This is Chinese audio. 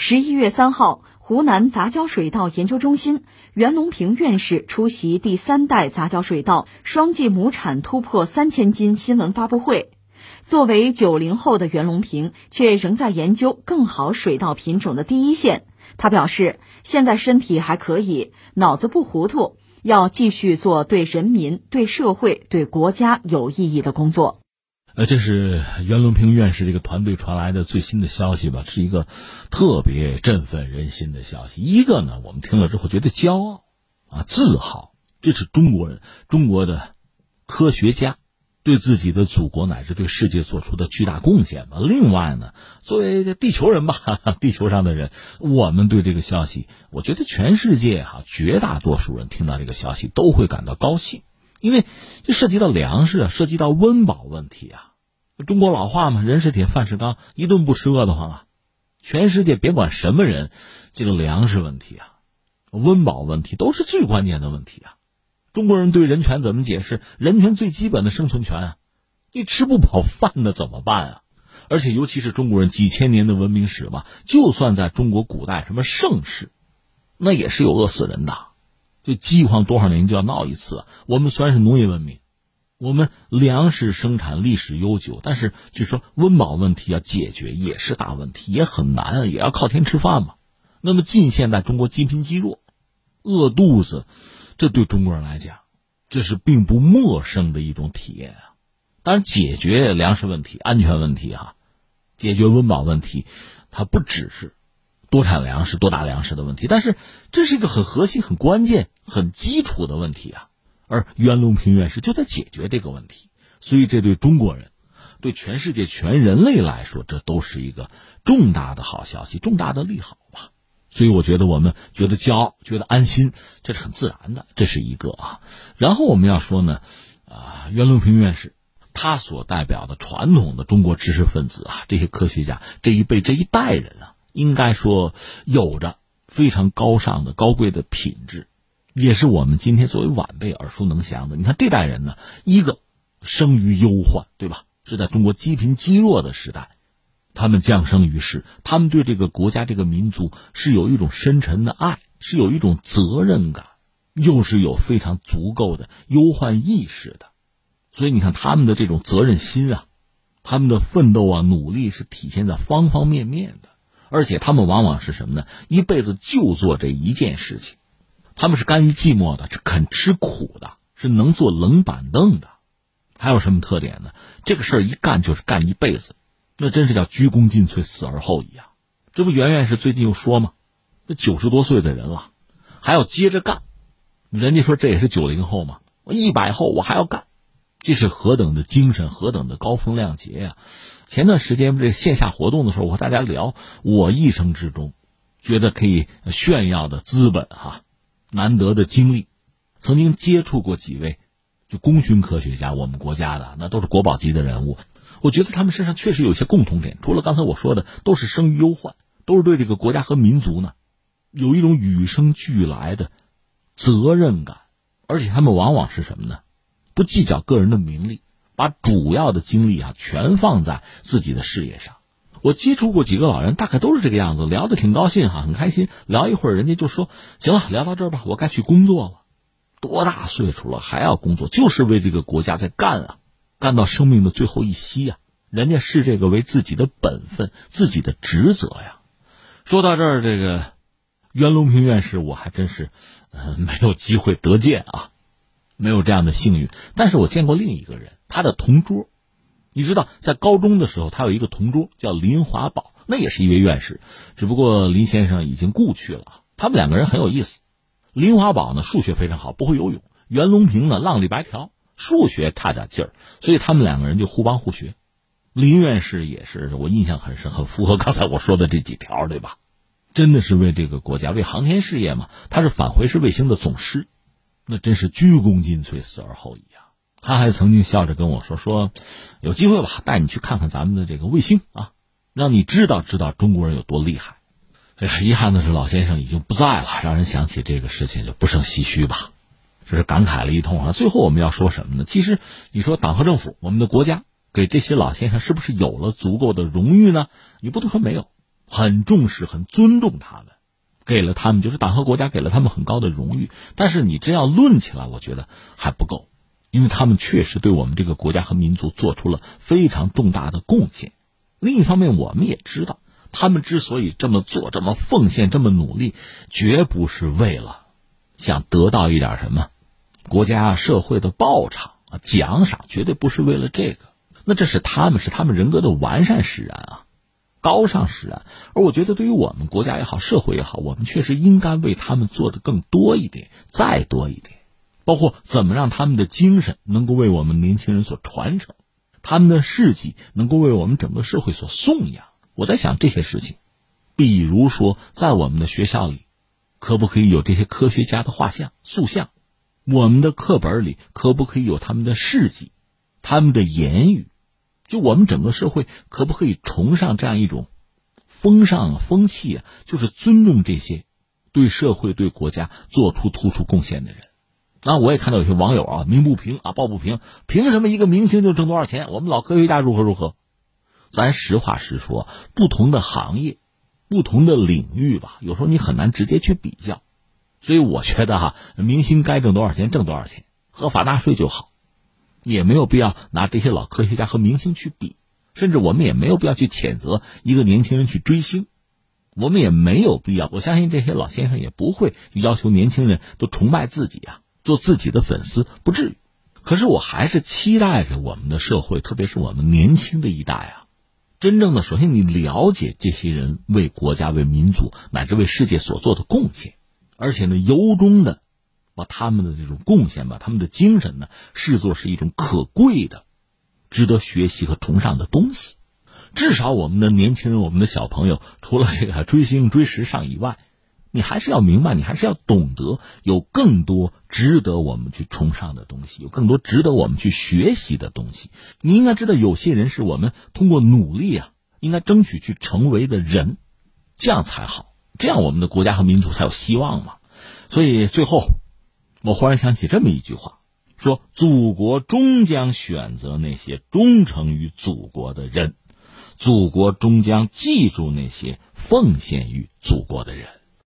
十一月三号，湖南杂交水稻研究中心袁隆平院士出席第三代杂交水稻双季亩产突破三千斤新闻发布会。作为九零后的袁隆平，却仍在研究更好水稻品种的第一线。他表示，现在身体还可以，脑子不糊涂，要继续做对人民、对社会、对国家有意义的工作。呃，这是袁隆平院士这个团队传来的最新的消息吧，是一个特别振奋人心的消息。一个呢，我们听了之后觉得骄傲啊，自豪，这是中国人，中国的科学家对自己的祖国乃至对世界做出的巨大贡献吧。另外呢，作为地球人吧，地球上的人，我们对这个消息，我觉得全世界哈，绝大多数人听到这个消息都会感到高兴，因为这涉及到粮食啊，涉及到温饱问题啊。中国老话嘛，人是铁，饭是钢，一顿不吃饿得慌啊！全世界别管什么人，这个粮食问题啊，温饱问题都是最关键的问题啊！中国人对人权怎么解释？人权最基本的生存权啊，你吃不饱饭的怎么办啊？而且尤其是中国人几千年的文明史吧，就算在中国古代什么盛世，那也是有饿死人的，就饥荒多少年就要闹一次。我们虽然是农业文明。我们粮食生产历史悠久，但是据说温饱问题要解决也是大问题，也很难啊，也要靠天吃饭嘛。那么近现代中国积贫积弱，饿肚子，这对中国人来讲，这是并不陌生的一种体验啊。当然，解决粮食问题、安全问题哈，解决温饱问题，它不只是多产粮食、多打粮食的问题，但是这是一个很核心、很关键、很基础的问题啊。而袁隆平院士就在解决这个问题，所以这对中国人，对全世界全人类来说，这都是一个重大的好消息，重大的利好吧。所以我觉得我们觉得骄傲，觉得安心，这是很自然的，这是一个啊。然后我们要说呢，啊，袁隆平院士他所代表的传统的中国知识分子啊，这些科学家这一辈这一代人啊，应该说有着非常高尚的高贵的品质。也是我们今天作为晚辈耳熟能详的。你看这代人呢，一个生于忧患，对吧？是在中国积贫积弱的时代，他们降生于世，他们对这个国家、这个民族是有一种深沉的爱，是有一种责任感，又是有非常足够的忧患意识的。所以你看他们的这种责任心啊，他们的奋斗啊、努力是体现在方方面面的。而且他们往往是什么呢？一辈子就做这一件事情。他们是甘于寂寞的，是肯吃苦的，是能坐冷板凳的。还有什么特点呢？这个事儿一干就是干一辈子，那真是叫鞠躬尽瘁，死而后已啊！这不，袁院士最近又说吗？这九十多岁的人了，还要接着干。人家说这也是九零后嘛，我一百后我还要干，这是何等的精神，何等的高风亮节呀！前段时间这线下活动的时候，我和大家聊，我一生之中觉得可以炫耀的资本哈。难得的经历，曾经接触过几位，就功勋科学家，我们国家的那都是国宝级的人物。我觉得他们身上确实有些共同点，除了刚才我说的，都是生于忧患，都是对这个国家和民族呢，有一种与生俱来的责任感，而且他们往往是什么呢？不计较个人的名利，把主要的精力啊全放在自己的事业上。我接触过几个老人，大概都是这个样子，聊得挺高兴哈，很开心。聊一会儿，人家就说：“行了，聊到这儿吧，我该去工作了。”多大岁数了还要工作，就是为这个国家在干啊，干到生命的最后一息呀！人家视这个为自己的本分，自己的职责呀。说到这儿，这个袁隆平院士，我还真是呃没有机会得见啊，没有这样的幸运。但是我见过另一个人，他的同桌。你知道，在高中的时候，他有一个同桌叫林华宝，那也是一位院士，只不过林先生已经故去了。他们两个人很有意思。林华宝呢，数学非常好，不会游泳；袁隆平呢，浪里白条，数学差点劲儿，所以他们两个人就互帮互学。林院士也是我印象很深，很符合刚才我说的这几条，对吧？真的是为这个国家，为航天事业嘛。他是返回式卫星的总师，那真是鞠躬尽瘁，死而后已啊。他还曾经笑着跟我说：“说，有机会吧，带你去看看咱们的这个卫星啊，让你知道知道中国人有多厉害。”哎呀，遗憾的是老先生已经不在了，让人想起这个事情就不胜唏嘘吧。这是感慨了一通啊。最后我们要说什么呢？其实你说党和政府，我们的国家给这些老先生是不是有了足够的荣誉呢？你不能说没有，很重视、很尊重他们，给了他们就是党和国家给了他们很高的荣誉。但是你真要论起来，我觉得还不够，因为他们确实对我们这个国家和民族做出了非常重大的贡献。另一方面，我们也知道，他们之所以这么做、这么奉献、这么努力，绝不是为了想得到一点什么国家社会的报偿、奖赏，绝对不是为了这个。那这是他们是他们人格的完善使然啊，高尚使然。而我觉得，对于我们国家也好，社会也好，我们确实应该为他们做的更多一点，再多一点。包括怎么让他们的精神能够为我们年轻人所传承，他们的事迹能够为我们整个社会所颂扬。我在想这些事情，比如说，在我们的学校里，可不可以有这些科学家的画像、塑像？我们的课本里可不可以有他们的事迹、他们的言语？就我们整个社会可不可以崇尚这样一种风尚风气啊？就是尊重这些对社会对国家做出突出贡献的人。那我也看到有些网友啊，鸣不平啊，抱不平，凭什么一个明星就挣多少钱？我们老科学家如何如何？咱实话实说，不同的行业、不同的领域吧，有时候你很难直接去比较。所以我觉得哈，明星该挣多少钱挣多少钱，合法纳税就好。也没有必要拿这些老科学家和明星去比，甚至我们也没有必要去谴责一个年轻人去追星，我们也没有必要。我相信这些老先生也不会要求年轻人都崇拜自己啊，做自己的粉丝，不至于。可是我还是期待着我们的社会，特别是我们年轻的一代啊，真正的首先你了解这些人为国家、为民族乃至为世界所做的贡献，而且呢，由衷的。把他们的这种贡献，把他们的精神呢，视作是一种可贵的、值得学习和崇尚的东西。至少我们的年轻人、我们的小朋友，除了这个追星、追时尚以外，你还是要明白，你还是要懂得，有更多值得我们去崇尚的东西，有更多值得我们去学习的东西。你应该知道，有些人是我们通过努力啊，应该争取去成为的人，这样才好，这样我们的国家和民族才有希望嘛。所以最后。我忽然想起这么一句话，说：“祖国终将选择那些忠诚于祖国的人，祖国终将记住那些奉献于祖国的人。”